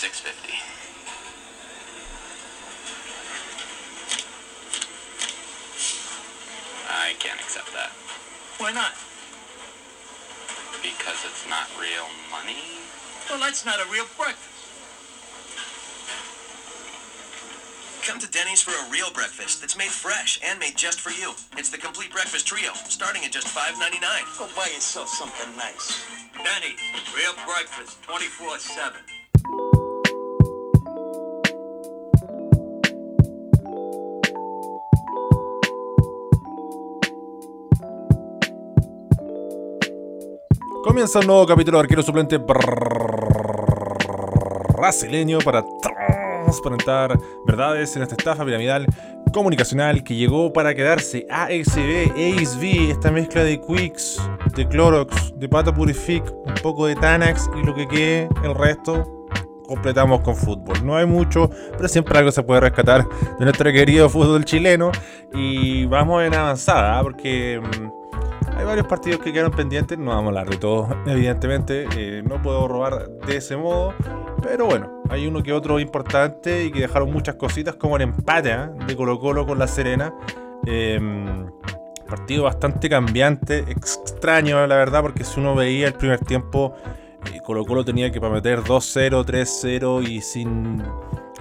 650. I can't accept that. Why not? Because it's not real money? Well, that's not a real breakfast. Come to Denny's for a real breakfast that's made fresh and made just for you. It's the complete breakfast trio, starting at just $5.99. Go buy yourself something nice. Denny's, real breakfast, 24-7. Comienza un nuevo capítulo de Arquero Suplente brasileño para transparentar verdades en esta estafa piramidal comunicacional que llegó para quedarse. ASB, ASV, esta mezcla de Quicks, de Clorox, de Pato Purific, un poco de Tanax y lo que quede, el resto completamos con fútbol. No hay mucho, pero siempre algo se puede rescatar de nuestro querido fútbol chileno. Y vamos en avanzada, ¿ah? porque mm, hay varios partidos que quedaron pendientes. No vamos a hablar de todos, evidentemente. eh, no puedo robar de ese modo. Pero bueno, hay uno que otro importante y que dejaron muchas cositas, como el empate ¿ah? de Colo Colo con La Serena. Em, partido bastante cambiante, extraño la verdad, porque si uno veía el primer tiempo, eh, Colo Colo tenía que meter 2-0, 3-0 y sin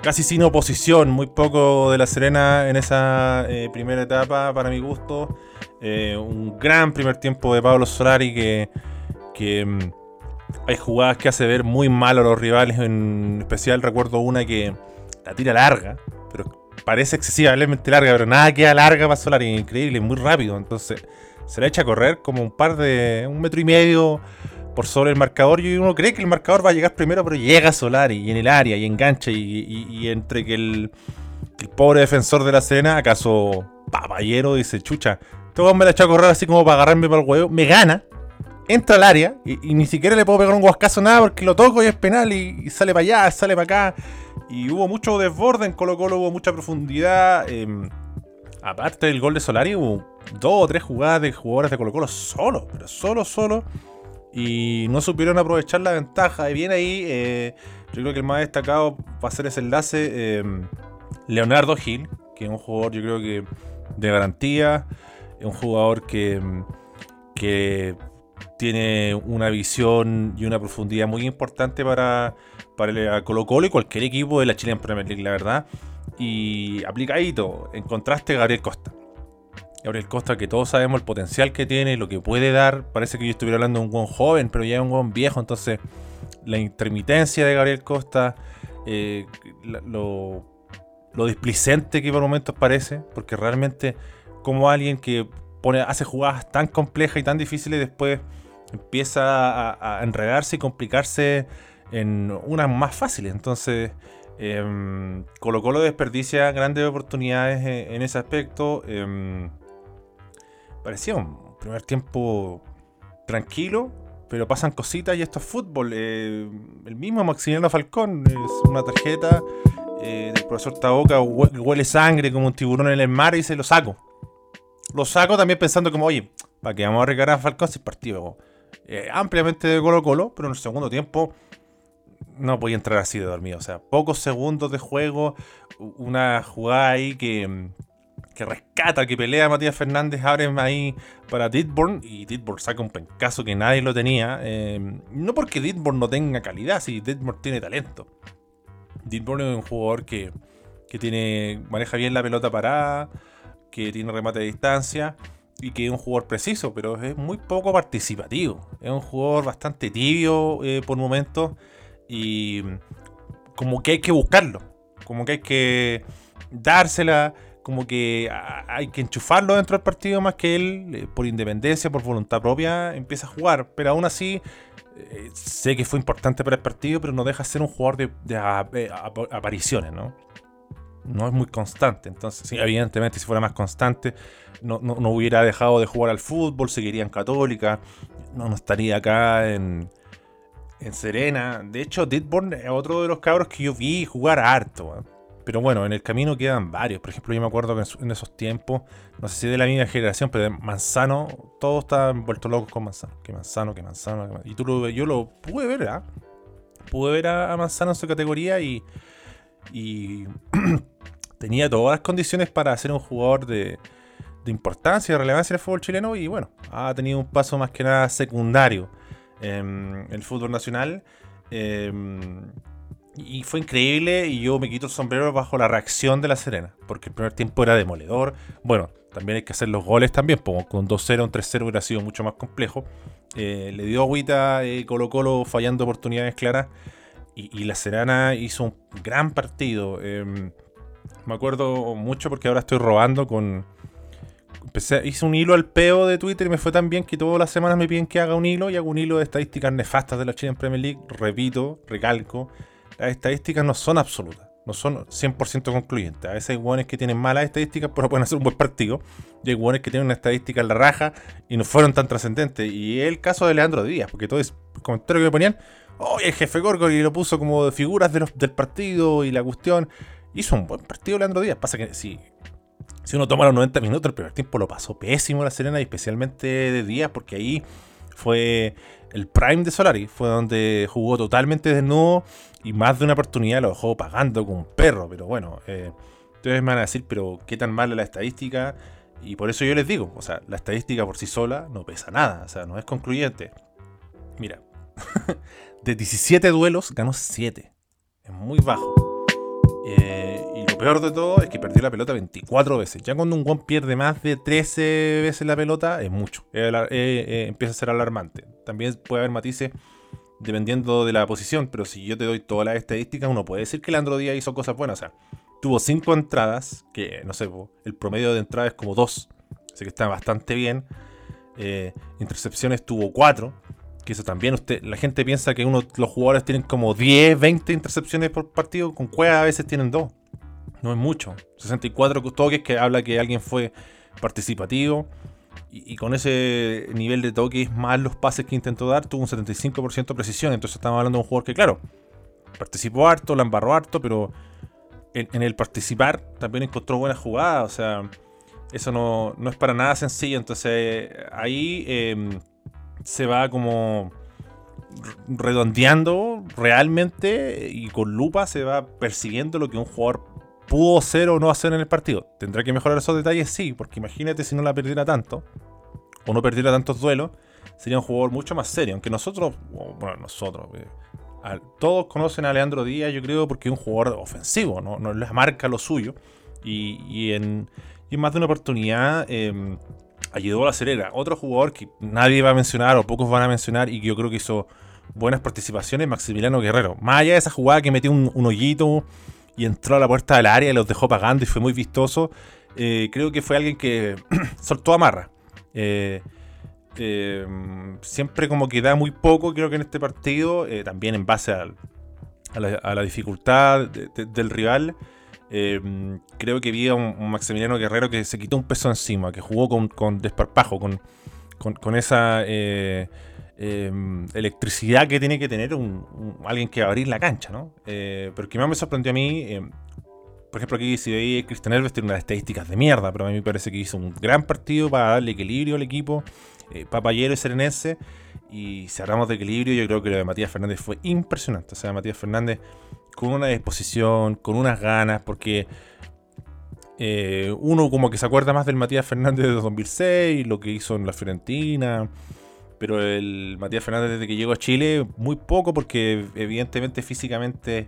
casi sin oposición, muy poco de La Serena en esa eh, primera etapa para mi gusto. Eh, un gran primer tiempo de Pablo Solari que, mm, hay jugadas que hace ver muy mal a los rivales. En especial recuerdo una que la tira larga, pero parece excesivamente larga, pero nada queda larga para Solari, increíble, muy rápido. Entonces se la echa a correr como un par de. un metro y medio por sobre el marcador. Y uno cree que el marcador va a llegar primero, pero llega Solari y en el área y engancha. Y, y- entre que el, el pobre defensor de la Serena, acaso papayero, dice: Chucha, este me la echa a correr así como para agarrarme para el huevo, me gana entra al área y, ni siquiera le puedo pegar un guascazo nada porque lo toco y es penal y, y sale para allá, sale para acá. Y hubo mucho desborde en Colo Colo, hubo mucha profundidad. em, aparte del gol de Solari, hubo dos o tres jugadas de jugadores de Colo Colo solo, pero solo, solo. Y no supieron aprovechar la ventaja. Y bien ahí, eh, yo creo que el más destacado va a ser ese enlace. em, Leonardo Gil, que es un jugador yo creo que de garantía. Es un jugador que, que tiene una visión y una profundidad muy importante para, para el Colo Colo y cualquier equipo de la Chilean Premier League, la verdad. Y aplicadito, en contraste Gabriel Costa. Gabriel Costa, que todos sabemos el potencial que tiene, lo que puede dar. Parece que yo estuviera hablando de un buen joven, pero ya es un buen viejo. Entonces, la intermitencia de Gabriel Costa, eh, lo, lo displicente que por momentos parece, porque realmente, como alguien que pone, hace jugadas tan complejas y tan difíciles, después empieza a, enredarse y complicarse en unas más fáciles. Entonces, em, Colo desperdicia grandes oportunidades en, ese aspecto. em, parecía un primer tiempo tranquilo, pero pasan cositas y esto es fútbol. eh, el mismo Maximiliano Falcón es una tarjeta eh, del profesor Taboca, hue- huele sangre como un tiburón en el mar y se lo saco. Lo saco también pensando como, oye, ¿para qué vamos a recargar a Falcón si partido eh, ampliamente de Colo Colo? Pero en el segundo tiempo no podía entrar así de dormido. O sea, pocos segundos de juego, una jugada ahí que, que rescata, que pelea a Matías Fernández, abre ahí para Ditborn y Ditborn saca un pencazo que nadie lo tenía. eh, no porque Ditborn no tenga calidad, si Ditborn tiene talento. Ditborn es un jugador que, que tiene, maneja bien la pelota parada, que tiene remate de distancia y que es un jugador preciso, pero es muy poco participativo. Es un jugador bastante tibio eh, por momentos y como que hay que buscarlo, como que hay que dársela, como que hay que enchufarlo dentro del partido más que él, eh, por independencia, por voluntad propia, empieza a jugar, pero aún así eh, sé que fue importante para el partido, pero no deja de ser un jugador de, de ap- eh, ap- apariciones, ¿no? No es muy constante, entonces, evidentemente, si fuera más constante, no, no- no hubiera dejado de jugar al fútbol, seguiría en Católica, no, estaría acá en, en Serena. De hecho, Ditborn es otro de los cabros que yo vi jugar harto. Pero bueno, en el camino quedan varios. Por ejemplo, yo me acuerdo que en esos tiempos, no sé si de la misma generación, pero de Manzano, todos estaban vueltos locos con Manzano. Que Manzano, que Manzano. que Man- Y tú lo, yo lo pude ver, ¿ah? pude ver a, Manzano en su categoría y, y tenía todas las condiciones para ser un jugador de, importancia, de relevancia en el fútbol chileno y bueno, ha tenido un paso más que nada secundario en el fútbol nacional. Em, y fue increíble y yo me quito el sombrero bajo la reacción de la Serena, porque el primer tiempo era demoledor. Bueno, también hay que hacer los goles también, pues, con 2-0, un 3-0 hubiera sido mucho más complejo. Eh, le dio agüita eh, Colo Colo fallando oportunidades claras y, la Serena hizo un gran partido. Em, me acuerdo mucho porque ahora estoy robando con... Empecé, hice un hilo al peo de Twitter y me fue tan bien que todas las semanas me piden que haga un hilo y hago un hilo de estadísticas nefastas de la China Premier League. Repito, recalco, las estadísticas no son absolutas, no son 100% concluyentes. A veces hay hueones que tienen malas estadísticas, pero pueden hacer un buen partido. Y hay hueones que tienen una estadística en la raja y no fueron tan trascendentes. Y el caso de Leandro Díaz, porque todo es comentario que ponían, oh, el jefe y lo puso como de figuras del partido y la cuestión. Hizo un buen partido Leandro Díaz. Pasa que si, si uno toma los 90 minutos, el primer tiempo lo pasó pésimo la Serena, y especialmente de Díaz, porque ahí fue el prime de Solari, fue donde jugó totalmente desnudo y más de una oportunidad lo dejó pagando con un perro. Pero bueno, eh, ustedes me van a decir, pero qué tan mala la estadística. Y por eso yo les digo, o sea, la estadística por sí sola no pesa nada, o sea, no es concluyente. Mira, de 17 duelos ganó 7. Es muy bajo. Eh, y lo peor de todo es que perdió la pelota 24 veces. Ya cuando un guan pierde más de 13 veces la pelota, es mucho. Eh, empieza a ser alarmante. También puede haber matices dependiendo de la posición, pero si yo te doy todas las estadísticas, uno puede decir que Leandro Díaz hizo cosas buenas. O sea, tuvo 5 entradas, que no sé, el promedio de entrada es como 2, así que está bastante bien. Eh, intercepciones tuvo 4, que eso también usted, la gente piensa que uno, los jugadores tienen como 10, 20 intercepciones por partido, con Cueva a veces tienen 2. No es mucho. 64 toques que habla que alguien fue participativo. Y, con ese nivel de toques más los pases que intentó dar, tuvo un 75% de precisión. Entonces estamos hablando de un jugador que, claro, participó harto, la embarró harto, pero en, el participar también encontró buenas jugadas. O sea, eso no, es para nada sencillo. Entonces ahí em, se va como redondeando realmente y con lupa se va persiguiendo lo que un jugador pudo ser o no hacer en el partido. ¿Tendrá que mejorar esos detalles? Sí, porque imagínate si no la perdiera tanto, o no perdiera tantos duelos, sería un jugador mucho más serio. Aunque nosotros, bueno, nosotros, eh, todos conocen a Leandro Díaz, yo creo, porque es un jugador ofensivo, no, no les marca lo suyo. Y, en, más de una oportunidad eh, ayudó a la Cerera. Otro jugador que nadie va a mencionar o pocos van a mencionar y que yo creo que hizo buenas participaciones, Maximiliano Guerrero. Más allá de esa jugada que metió un, un hoyito y entró a la puerta del área y los dejó pagando y fue muy vistoso. Eh, creo que fue alguien que soltó amarra. Eh, eh, siempre como que da muy poco, creo que en este partido, también en base a, la, dificultad del rival. Creo que vi a un, Maximiliano Guerrero que se quitó un peso encima, que jugó con, desparpajo, con, con esa Em, electricidad que tiene que tener un, alguien que va a abrir la cancha, ¿no? Eh, pero que más me sorprendió a mí, em, por ejemplo, aquí si veis Cristian Elves tiene unas estadísticas de mierda, pero a mí me parece que hizo un gran partido para darle equilibrio al equipo, eh, papayero y serenense. Y si hablamos de equilibrio, yo creo que lo de Matías Fernández fue impresionante. O sea, Matías Fernández con una disposición, con unas ganas, porque eh, uno como que se acuerda más del Matías Fernández de 2006, lo que hizo en la Fiorentina, pero el Matías Fernández desde que llegó a Chile, muy poco, porque evidentemente físicamente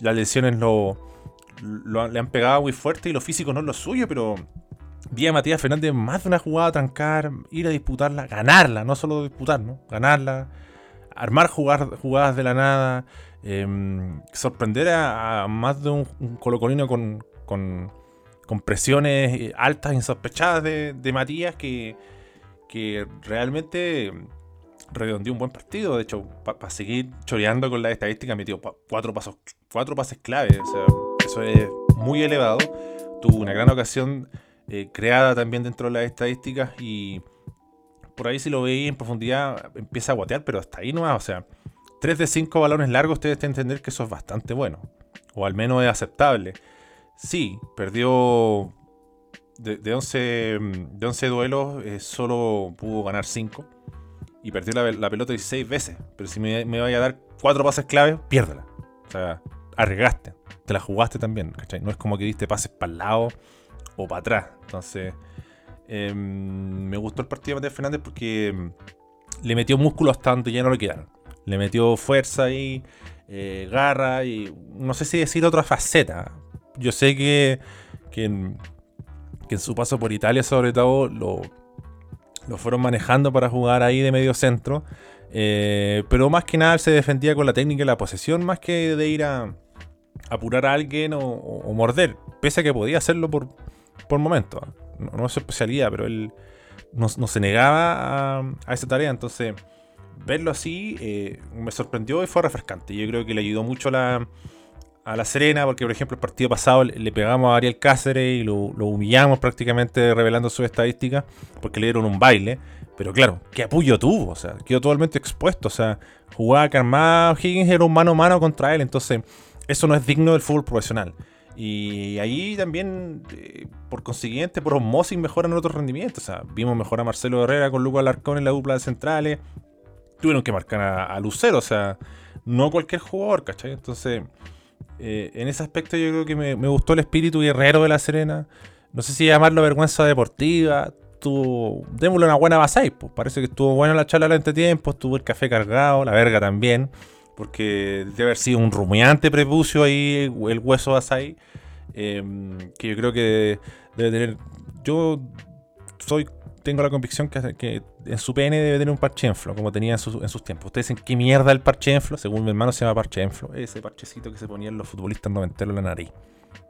las lesiones lo, le han pegado muy fuerte y lo físico no es lo suyo, pero vi a Matías Fernández más de una jugada a trancar, ir a disputarla, ganarla, no solo disputar, ¿no? ganarla, armar jugadas de la nada, em, sorprender a, más de un, colocolino con, con, presiones altas, insospechadas de, Matías que que realmente redondeó un buen partido. De hecho, para seguir choreando con la estadística, metió cuatro pasos, cuatro pases clave. O sea, eso es muy elevado. Tuvo una gran ocasión eh, creada también dentro de las estadísticas y por ahí si lo veis en profundidad empieza a guatear, pero hasta ahí no va. O sea, 3 de 5 balones largos, ustedes tienen que entender que eso es bastante bueno. O al menos es aceptable. Sí, perdió de, 11, de 11 duelos, eh, solo pudo ganar 5. y perdió la, la pelota 16 veces. Pero si me, vaya a dar cuatro pases clave, piérdela. O sea, arriesgaste. Te la jugaste también, ¿cachai? No es como que diste pases para el lado o para atrás. Entonces, em, me gustó el partido de Matías Fernández porque le metió músculo hasta donde ya no le quedaron. Le metió fuerza y eh, garra y no sé si decir otra faceta. Yo sé que, que, en, su paso por Italia sobre todo lo, lo fueron manejando para jugar ahí de medio centro. Eh, pero más que nada se defendía con la técnica y la posesión más que de ir a apurar a alguien o morder. Pese a que podía hacerlo por, por momentos. No, no es su especialidad, pero él no, no se negaba a, a esa tarea. Entonces, verlo así eh, me sorprendió y fue refrescante. Yo creo que le ayudó mucho a la, Serena, porque por ejemplo el partido pasado le, pegamos a Ariel Cáceres y lo, lo humillamos prácticamente revelando sus estadísticas, porque le dieron un baile. Pero claro, ¿qué apoyo tuvo? O sea, quedó totalmente expuesto. O sea, jugaba Carmado, Higgins era un mano a mano contra él. Entonces, eso no es digno del fútbol profesional. Y ahí también, eh, por consiguiente, por osmosis mejoran otros rendimientos. O sea, vimos mejor a Marcelo Herrera con Lucas Alarcón en la dupla de centrales. Tuvieron que marcar a, Lucero, o sea, no cualquier jugador, ¿cachai? Entonces, eh, en ese aspecto yo creo que me, gustó el espíritu guerrero de la Serena. No sé si llamarlo vergüenza deportiva. Tuvo, démosle una buena base pues. Parece que estuvo buena la charla al entretiempo, estuvo el café cargado, la verga también. Porque debe haber sido un rumiante prepucio ahí el hueso Asai. eh, que yo creo que debe tener. Yo soy tengo la convicción que, que en su pene debe tener un parche enflo, como tenía en, sus- en sus tiempos. Ustedes dicen, ¿qué mierda el parche enflo? Según mi hermano se llama parche enflo. Ese parchecito que se ponían los futbolistas noventeros en la nariz.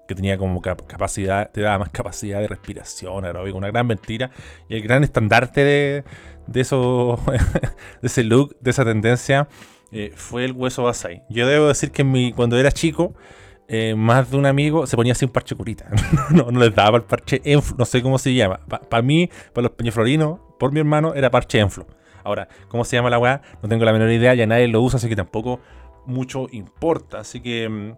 Que tenía como cap- capacidad, te daba más capacidad de respiración, aeróbica, una gran mentira. Y el gran estandarte de, de eso, de ese look, de esa tendencia, eh, fue el hueso Basai. Yo debo decir que mi, cuando era chico, eh, más de un amigo se ponía así un parche curita. no, no les daba el parche enflo, no sé cómo se llama. Para mí, para los peñaflorinos, por mi hermano, era parche enflo. Ahora, ¿cómo se llama la weá? No tengo la menor idea, ya nadie lo usa, así que tampoco mucho importa. Así que mm,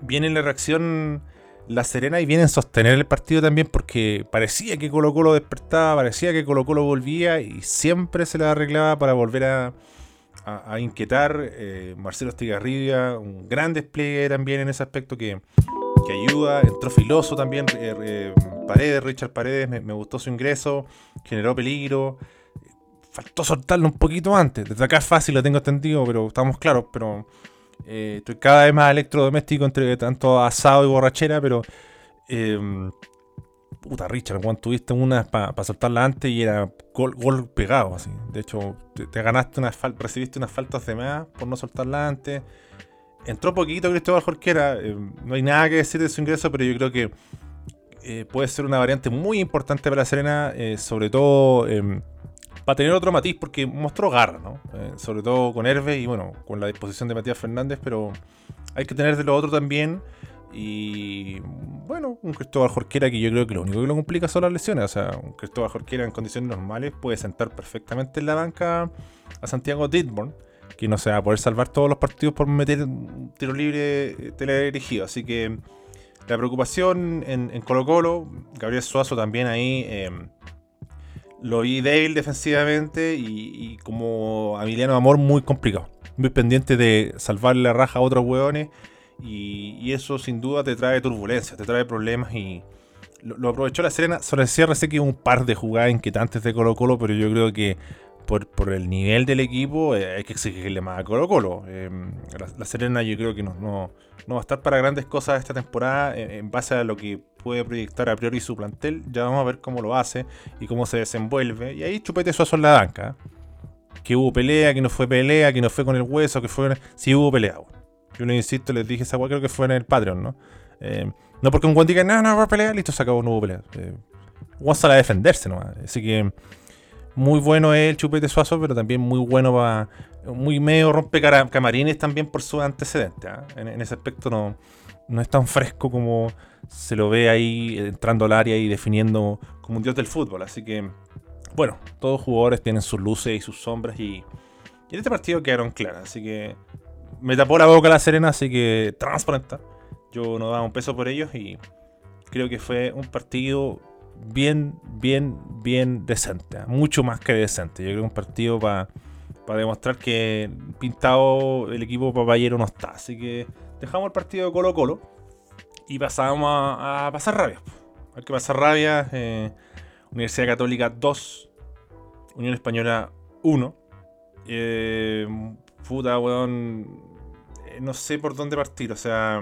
viene la reacción La Serena y viene en sostener el partido también porque parecía que Colo Colo despertaba, parecía que Colo Colo volvía y siempre se la arreglaba para volver a, a- inquietar. Eh, Marcelo Estigarribia, un gran despliegue también en ese aspecto que, que ayuda. Entró filoso también. eh, Paredes, Richard Paredes, me, me gustó su ingreso, generó peligro. Faltó soltarlo un poquito antes. Desde acá es fácil, lo tengo entendido, pero estamos claros. Pero eh, estoy cada vez más electrodoméstico entre tanto asado y borrachera, pero. Puta, Richard, Juan, tuviste una para soltarla antes y era gol, gol pegado, así. De hecho, te, te ganaste una falta, recibiste unas faltas de más por no soltarla antes. Entró poquito Cristóbal Jorquera, eh, no hay nada que decir de su ingreso, pero yo creo que eh, puede ser una variante muy importante para la Serena, eh, sobre todo para tener otro matiz, porque mostró garra, ¿no? Sobre todo con Herve y bueno, con la disposición de Matías Fernández, pero hay que tener de lo otro también. Y bueno, un Cristóbal Jorquera que yo creo que lo único que lo complica son las lesiones. O sea, un Cristóbal Jorquera en condiciones normales puede sentar perfectamente en la banca a Santiago Ditborn, que no se va a poder salvar todos los partidos por meter un tiro libre eh, teledirigido. Así que la preocupación en, Colo Colo, Gabriel Suazo también ahí. eh, lo vi débil defensivamente y, y como Emiliano Amor muy complicado. Muy pendiente de salvarle la raja a otros hueones. Y, eso sin duda te trae turbulencia, te trae problemas y lo, aprovechó la Serena. Sobre el cierre sé que hubo un par de jugadas inquietantes de Colo Colo, pero yo creo que por, el nivel del equipo eh, hay que exigirle más a Colo Colo. Eh, la, Serena yo creo que no va a estar para grandes cosas esta temporada eh, en base a lo que puede proyectar a priori su plantel. Ya vamos a ver cómo lo hace y cómo se desenvuelve. Y ahí chupete suazo en la banca. ¿eh? Que hubo pelea, que no fue pelea, que no fue con el hueso, que fue... Sí hubo pelea. bueno. Yo les insisto, les dije esa weá, creo que fue en el Patreon, ¿no? Eh, no porque un guan diga, no, no va a pelear, listo, se acabó, no hubo pelea. Eh, Juan sale a defenderse nomás. Así que muy bueno es el chupete suazo, pero también muy bueno para. Muy medio rompe camarines también por sus antecedentes. ¿ah? En, ese aspecto no, no es tan fresco como se lo ve ahí entrando al área y definiendo como un dios del fútbol. Así que, bueno, todos jugadores tienen sus luces y sus sombras y, y en este partido quedaron claras. Así que me tapó la boca la Serena, así que transparente. Yo no daba un peso por ellos y creo que fue un partido bien, bien, bien decente. Mucho más que decente. Yo creo que un partido para demostrar que pintado el equipo papayero no está. Así que dejamos el partido de Colo Colo y pasamos a, pasar rabia. Hay que pasar rabia. Eh, Universidad Católica 2, Unión Española 1. Eh, puta, weón. Eh, no sé por dónde partir. O sea,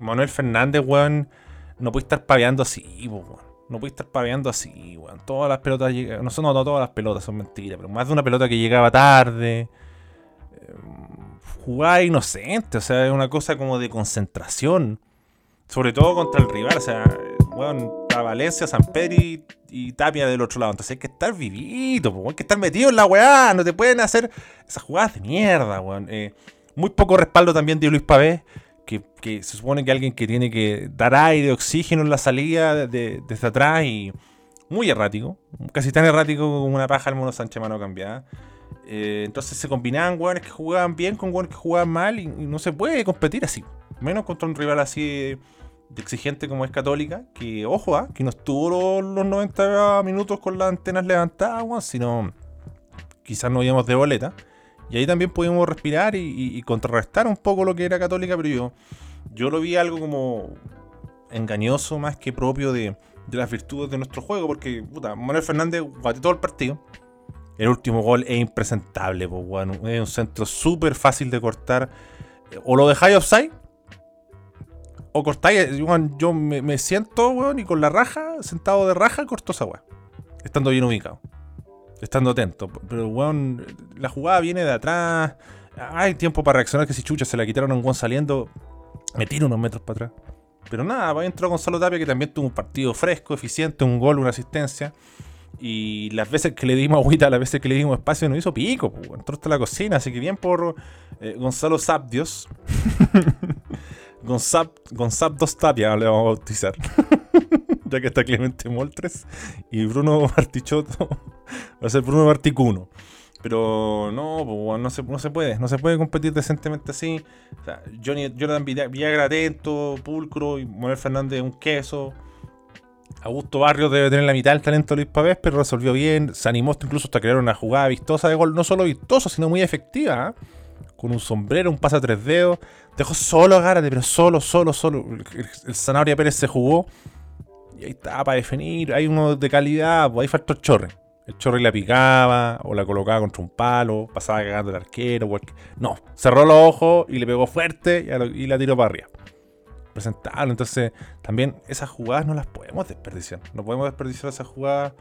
Manuel Fernández, weón, no puede estar paveando así, weón. No puede estar paveando así, weón. Todas las pelotas No son no, todas las pelotas, son mentiras. Pero más de una pelota que llegaba tarde. Eh, jugaba inocente. O sea, es una cosa como de concentración. Sobre todo contra el rival. O sea, weón, Valencia, San Pedro y, Tapia del otro lado. Entonces hay que estar vivito, hay que estar metido en la weá. No te pueden hacer esas jugadas de mierda, weón. Eh, muy poco respaldo también de Luis Pavé que, se supone que alguien que tiene que dar aire, oxígeno en la salida desde atrás y muy errático, casi tan errático como una paja al mono Sánchez mano cambiada. Eh, entonces se combinaban jugadores que jugaban bien con jugadores que jugaban mal y, no se puede competir así. Menos contra un rival así de exigente como es Católica, que ojo, ¿ah? que no estuvo los, 90 minutos con las antenas levantadas, sino quizás no íbamos de boleta. Y ahí también pudimos respirar y, contrarrestar un poco lo que era Católica, pero yo, yo lo vi algo como engañoso más que propio de, las virtudes de nuestro juego, porque puta, Manuel Fernández guateó todo el partido. El último gol es impresentable, es un centro súper fácil de cortar. O lo dejáis offside, o cortáis. Yo me, siento, weón, y con la raja, sentado de raja, corto esa weón. Estando bien ubicado estando atento. Pero, weón, la jugada viene de atrás. Hay tiempo para reaccionar que si chucha se la quitaron a un Juan saliendo, me tiro unos metros para atrás. Pero nada, va entró Gonzalo Tapia que también tuvo un partido fresco, eficiente, un gol, una asistencia. Y las veces que le dimos agüita, las veces que le dimos espacio, nos hizo pico. Pues, entró hasta la cocina, así que bien por eh, Gonzalo Zapdios. Gonzap, Gonzap Tapia le vamos a bautizar. ya que está Clemente Moltres. Y Bruno Martichotto va a ser Bruno Marticuno. Pero no, no, se, no se puede, no se puede competir decentemente así. O sea, Johnny, Jonathan Villagra atento, Pulcro y Manuel Fernández un queso. Augusto Barrios debe tener la mitad del talento de Luis Pavés, pero resolvió bien. Se animó incluso hasta crear una jugada vistosa de gol, no solo vistosa, sino muy efectiva. ¿ah? Con un sombrero, un pase a tres dedos. Dejó solo a Gárate, pero solo, solo, solo. El, el Zanahoria Pérez se jugó y ahí está para definir. Hay uno de calidad, pues ahí faltó el chorre. El chorre la picaba o la colocaba contra un palo, pasaba cagando el arquero. No, cerró los ojos y le pegó fuerte y, la tiró para arriba. Presentable. Entonces, también esas jugadas no las podemos desperdiciar. No podemos desperdiciar esas jugadas.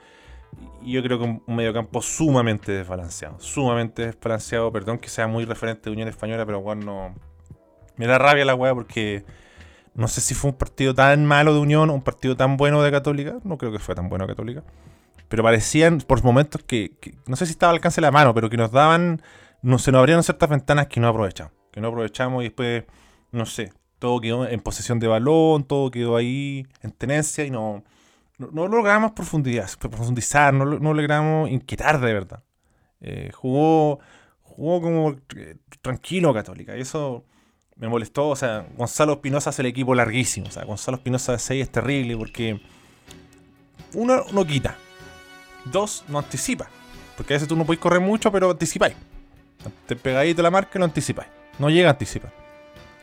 Yo creo que un mediocampo sumamente desbalanceado. Sumamente desbalanceado. Perdón que sea muy referente de Unión Española, pero bueno, Me da rabia la weá porque no sé si fue un partido tan malo de Unión o un partido tan bueno de Católica. No creo que fue tan bueno de Católica. Pero parecían por momentos que, no sé si estaba al alcance de la mano, pero que nos daban, no, se nos abrieron ciertas ventanas que no aprovechamos. Que no aprovechamos y después, no sé, todo quedó en posesión de balón, todo quedó ahí en tenencia y no, no, logramos profundizar, profundizar no, no logramos inquietar de verdad. Eh, jugó, jugó como eh, tranquilo Católica y eso me molestó. O sea, Gonzalo Espinosa hace el equipo larguísimo. O sea, Gonzalo Espinosa 6 es terrible porque uno no quita, dos no anticipa. Porque a veces tú no puedes correr mucho, pero anticipáis. Te de la marca y lo anticipáis. No llega a anticipar.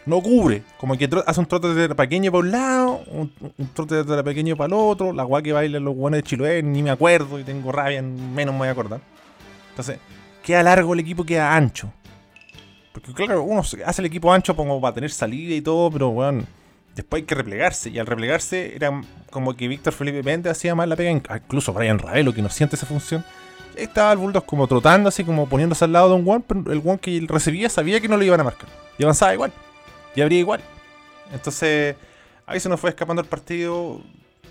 No cubre. Como que hace un trote de pequeño para un lado, un, trote de pequeño para el otro. La guay que bailan los guanes de Chiloé, ni me acuerdo y tengo rabia, menos me voy a acordar. Entonces, queda largo el equipo, queda ancho. Porque claro, uno hace el equipo ancho como para tener salida y todo, pero bueno, después hay que replegarse. Y al replegarse era como que Víctor Felipe Méndez hacía mal la pega, incluso Brian Ravelo, que no siente esa función. Estaba el Bulldogs como trotando así, como poniéndose al lado de un one, pero el one que recibía sabía que no lo iban a marcar. Y avanzaba igual. Y abría igual. Entonces, ahí se nos fue escapando el partido.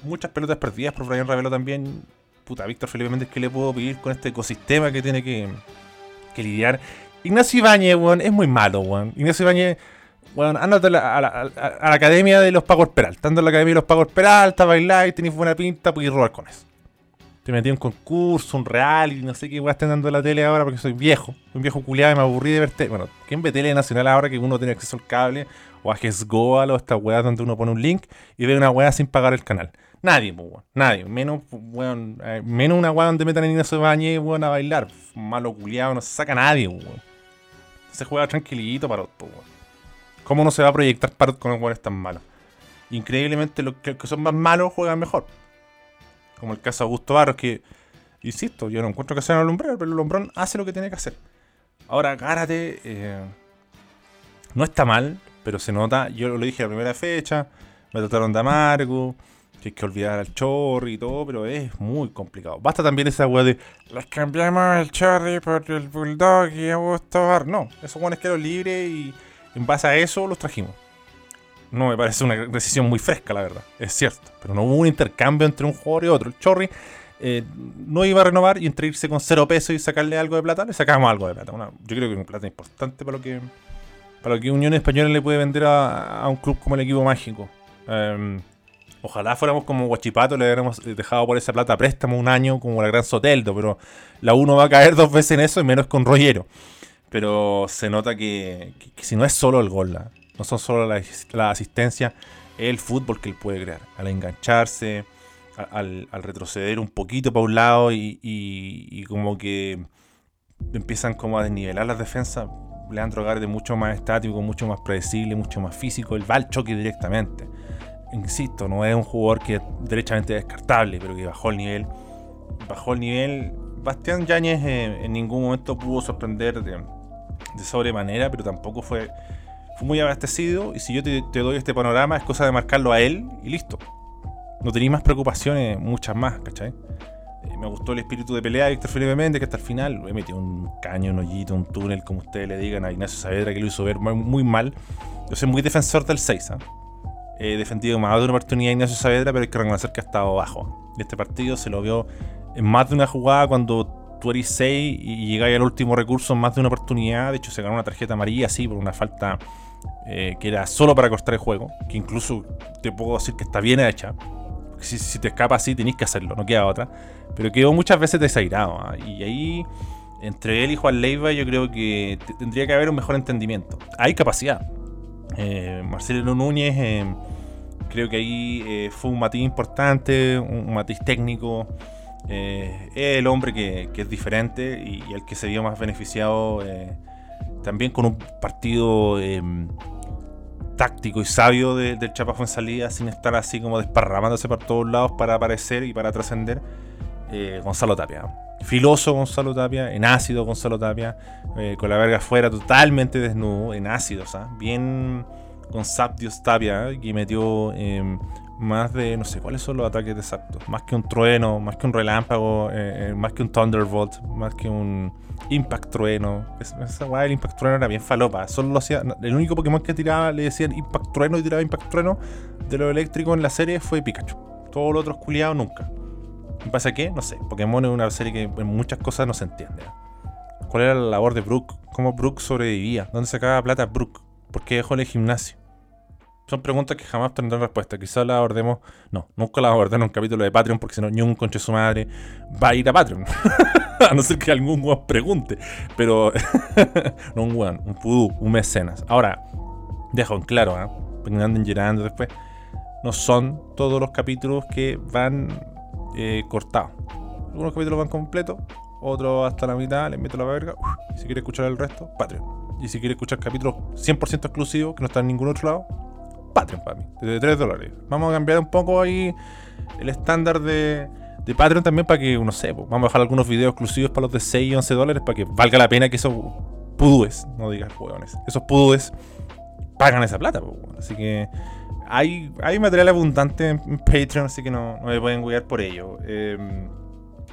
Muchas pelotas perdidas por Brian Ravelo también. Puta, Víctor Felipe Méndez, ¿qué le puedo pedir con este ecosistema que tiene que, que lidiar? Ignacio Ibáñez, weón, es muy malo, weón. Ignacio Ibáñez, weón, ándate a la, a, la, academia de los Pagos Peralta. Estando en la academia de los Pagos Peralta, bailáis, tenéis buena pinta, podéis robar con eso. Te metí en un concurso, un real, y no sé qué weón estén dando en la tele ahora porque soy viejo. Un viejo culiado y me aburrí de verte. Bueno, ¿quién ve tele nacional ahora que uno tiene acceso al cable? O a Gesgoal o estas weas donde uno pone un link y ve una wea sin pagar el canal. Nadie, pues, weón. Nadie. Menos, weón, eh, menos una weón donde metan a Ignacio Bañez, weón, a bailar. Malo culiado, no se saca nadie, weón. Se juega tranquilito para pues, weón. ¿Cómo no se va a proyectar Parot con weones tan malos? Increíblemente, los que, son más malos juegan mejor. Como el caso de Augusto Barros, que, insisto, yo no encuentro que sea un lumbrero, pero el lombrón hace lo que tiene que hacer. Ahora, Gárate eh, no está mal, pero se nota, yo lo dije la primera fecha, me trataron de amargo, que hay que olvidar al Chorri y todo, pero es muy complicado. Basta también esa weá de les cambiamos el Chorri por el Bulldog y Augusto Bar. No, esos weones quedaron libres y en base a eso los trajimos. No me parece una decisión muy fresca, la verdad. Es cierto. Pero no hubo un intercambio entre un jugador y otro. El Chorri eh, no iba a renovar y entre irse con cero pesos y sacarle algo de plata, le sacamos algo de plata. yo creo que es una plata importante para lo que para lo que Unión Española le puede vender a, un club como el equipo mágico. Em, ojalá fuéramos como Guachipato, le hubiéramos dejado por esa plata préstamo un año como la Gran Soteldo, pero la uno va a caer dos veces en eso y menos con Rollero. Pero se nota que, si no es solo el gol, no son solo la, asistencia, es el fútbol que él puede crear. Al engancharse, al, retroceder un poquito para un lado y, como que empiezan como a desnivelar las defensas. Leandro Garde mucho más estático, mucho más predecible, mucho más físico. Él va al choque directamente. Insisto, no es un jugador que es derechamente descartable, pero que bajó el nivel. Bajó el nivel. Bastián Yáñez eh, en ningún momento pudo sorprender de, sobremanera, pero tampoco fue muy abastecido. Y si yo te, doy este panorama, es cosa de marcarlo a él y listo. No tenéis más preocupaciones, muchas más, ¿cachai? Eh, me gustó el espíritu de pelea de Víctor Felipe Méndez, que hasta el final he metido un caño, un hoyito, un túnel, como ustedes le digan a Ignacio Saavedra, que lo hizo ver muy mal. Yo soy muy defensor del 6, ¿ah? He defendido más de una oportunidad a Ignacio Saavedra, pero hay que reconocer que ha estado bajo. Este partido se lo vio en más de una jugada cuando tú eres 6 y llegáis al último recurso en más de una oportunidad. De hecho, se ganó una tarjeta amarilla así por una falta eh, que era solo para cortar el juego, que incluso te puedo decir que está bien hecha. Si, si, te escapa así, tenéis que hacerlo, no queda otra. Pero quedó muchas veces desairado. ¿ah? Y ahí, entre él y Juan Leiva, yo creo que tendría que haber un mejor entendimiento. Hay capacidad. Eh, Marcelo Núñez, eh, creo que ahí fue un matiz importante, un, matiz técnico. es el hombre que, es diferente y, el que se vio más beneficiado también con un partido táctico y sabio del Chapa salida sin estar así como desparramándose por todos lados para aparecer y para trascender. Eh, Gonzalo Tapia. Filoso Gonzalo Tapia, en ácido Gonzalo Tapia, eh, con la verga afuera, totalmente desnudo, en ácido, bien con Saptios Tapia, que metió em, más de, no sé cuáles son los ataques exactos, más que un trueno, más que un relámpago, eh, más que un Thunderbolt, más que un Impact Trueno. Esa weá del Impact Trueno era bien falopa. Solo lo hacía. El único Pokémon que tiraba, le decían Impact Trueno y tiraba Impact Trueno de lo eléctrico en la serie fue Pikachu. Todos los otros culiados nunca. ¿Y pasa qué? No sé. Pokémon es una serie que en muchas cosas no se entiende. ¿Cuál era la labor de Brook? ¿Cómo Brook sobrevivía? ¿Dónde sacaba plata Brook? ¿Por qué dejó el gimnasio? Son preguntas que jamás tendrán respuesta. Quizás las abordemos. No, nunca las abordemos en un capítulo de Patreon porque si no, ni un conche su madre va a ir a Patreon. a no ser que algún weón pregunte. Pero. no un weón, un pudú, un mecenas. Ahora, dejo en claro, ¿eh? que anden llorando después. No son todos los capítulos que van eh, cortado. Algunos capítulos van completos, otros hasta la mitad, les meto la verga. Y si quiere escuchar el resto, Patreon. Y si quiere escuchar capítulos 100% exclusivos que no están en ningún otro lado, Patreon para mí, de 3 dólares. Vamos a cambiar un poco ahí el estándar de, de Patreon también para que, no sé, vamos a dejar algunos videos exclusivos para los de 6 y 11 dólares para que valga la pena que esos pudúes, no digas hueones, esos pudúes pagan esa plata. Así que hay, hay material abundante en Patreon, así que no, me pueden cuidar por ello. Em,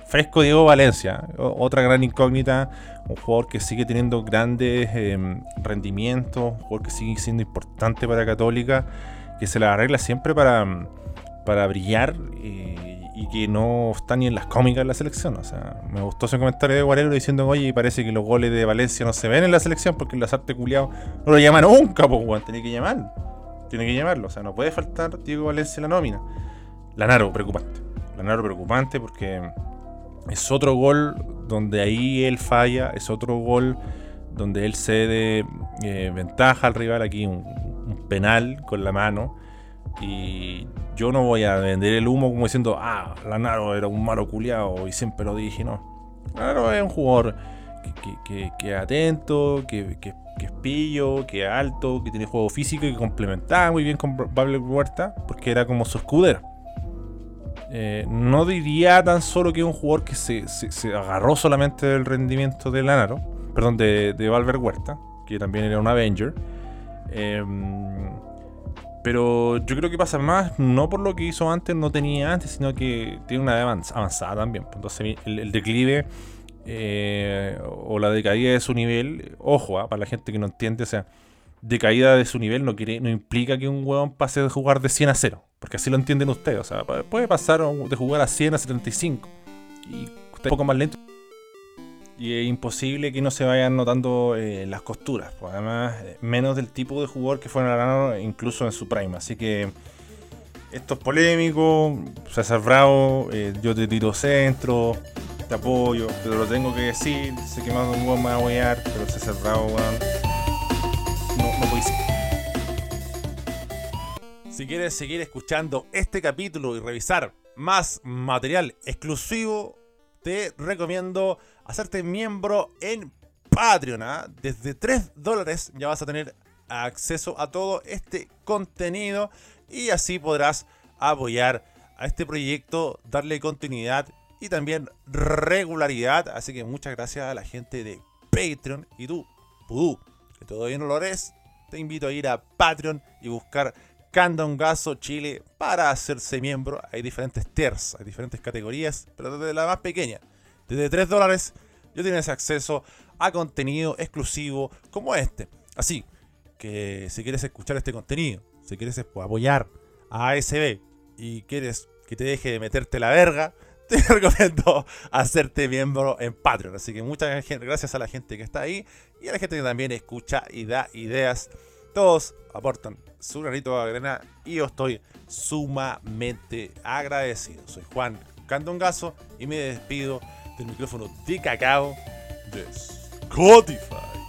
fresco Diego Valencia, otra gran incógnita, un jugador que sigue teniendo grandes em, rendimientos, un jugador que sigue siendo importante para Católica, que se la arregla siempre para, para brillar eh, y que no está ni en las cómicas de la selección. O sea, me gustó ese comentario de Guarelo diciendo, oye, parece que los goles de Valencia no se ven en la selección porque el Lazarte culiado no lo llama nunca, pues, tenía que llamar tiene que llamarlo. O sea, no puede faltar Diego Valencia en la nómina. Lanaro, preocupante. Lanaro, preocupante porque es otro gol donde ahí él falla, es otro gol donde él cede eh, ventaja al rival. Aquí un, penal con la mano. Y yo no voy a vender el humo como diciendo, ah, Lanaro era un malo culiado y siempre lo dije, no. Lanaro es un jugador que, que, es atento, que, que, es pillo, que es alto, que tiene juego físico y que complementaba muy bien con Pablo Huerta, porque era como su escudero. Eh, no diría tan solo que es un jugador que se, agarró solamente del rendimiento de Lanaro, perdón, de, de Valver Huerta, que también era un Avenger. Em, pero yo creo que pasa más, no por lo que hizo antes, no tenía antes, sino que tiene una edad avanzada también. Pues, entonces el, declive eh, o la decaída de su nivel, ojo, ah, para la gente que no entiende, o sea, decaída de su nivel no, quiere, no implica que un huevón pase de jugar de 100 a 0, porque así lo entienden ustedes. O sea, puede pasar de jugar a 100 a 75 y un poco más lento y es imposible que no se vayan notando eh, las costuras. Pues además, eh, menos del tipo de jugador que fue en incluso en su prime. Así que esto es polémico. César Bravo, eh, yo te tiro centro, te apoyo, pero lo tengo que decir. Sé que más de un hueón me va a apoyar, pero César Bravo, weón, no, Quieres seguir escuchando este capítulo y revisar más material exclusivo, te recomiendo hacerte miembro en Patreon. ¿ah? Desde 3 dólares ya vas a tener acceso a todo este contenido y así podrás apoyar a este proyecto, darle continuidad y también regularidad. Así que muchas gracias a la gente de Patreon y tú, Pudú, que todavía no lo eres, te invito a ir a Patreon y buscar Candongazo Chile para hacerse miembro. Hay diferentes tiers, hay diferentes categorías, pero desde la más pequeña desde 3 dólares ya tienes acceso a contenido exclusivo como este. Así que si quieres escuchar este contenido, si quieres apoyar a ASB y quieres que te deje de meterte la verga, te recomiendo hacerte miembro en Patreon. Así que muchas gracias a la gente que está ahí y a la gente que también escucha y da ideas. Todos aportan su granito de arena y yo estoy sumamente agradecido. Soy Juan Candongazo y me despido del micrófono de cacao de Spotify.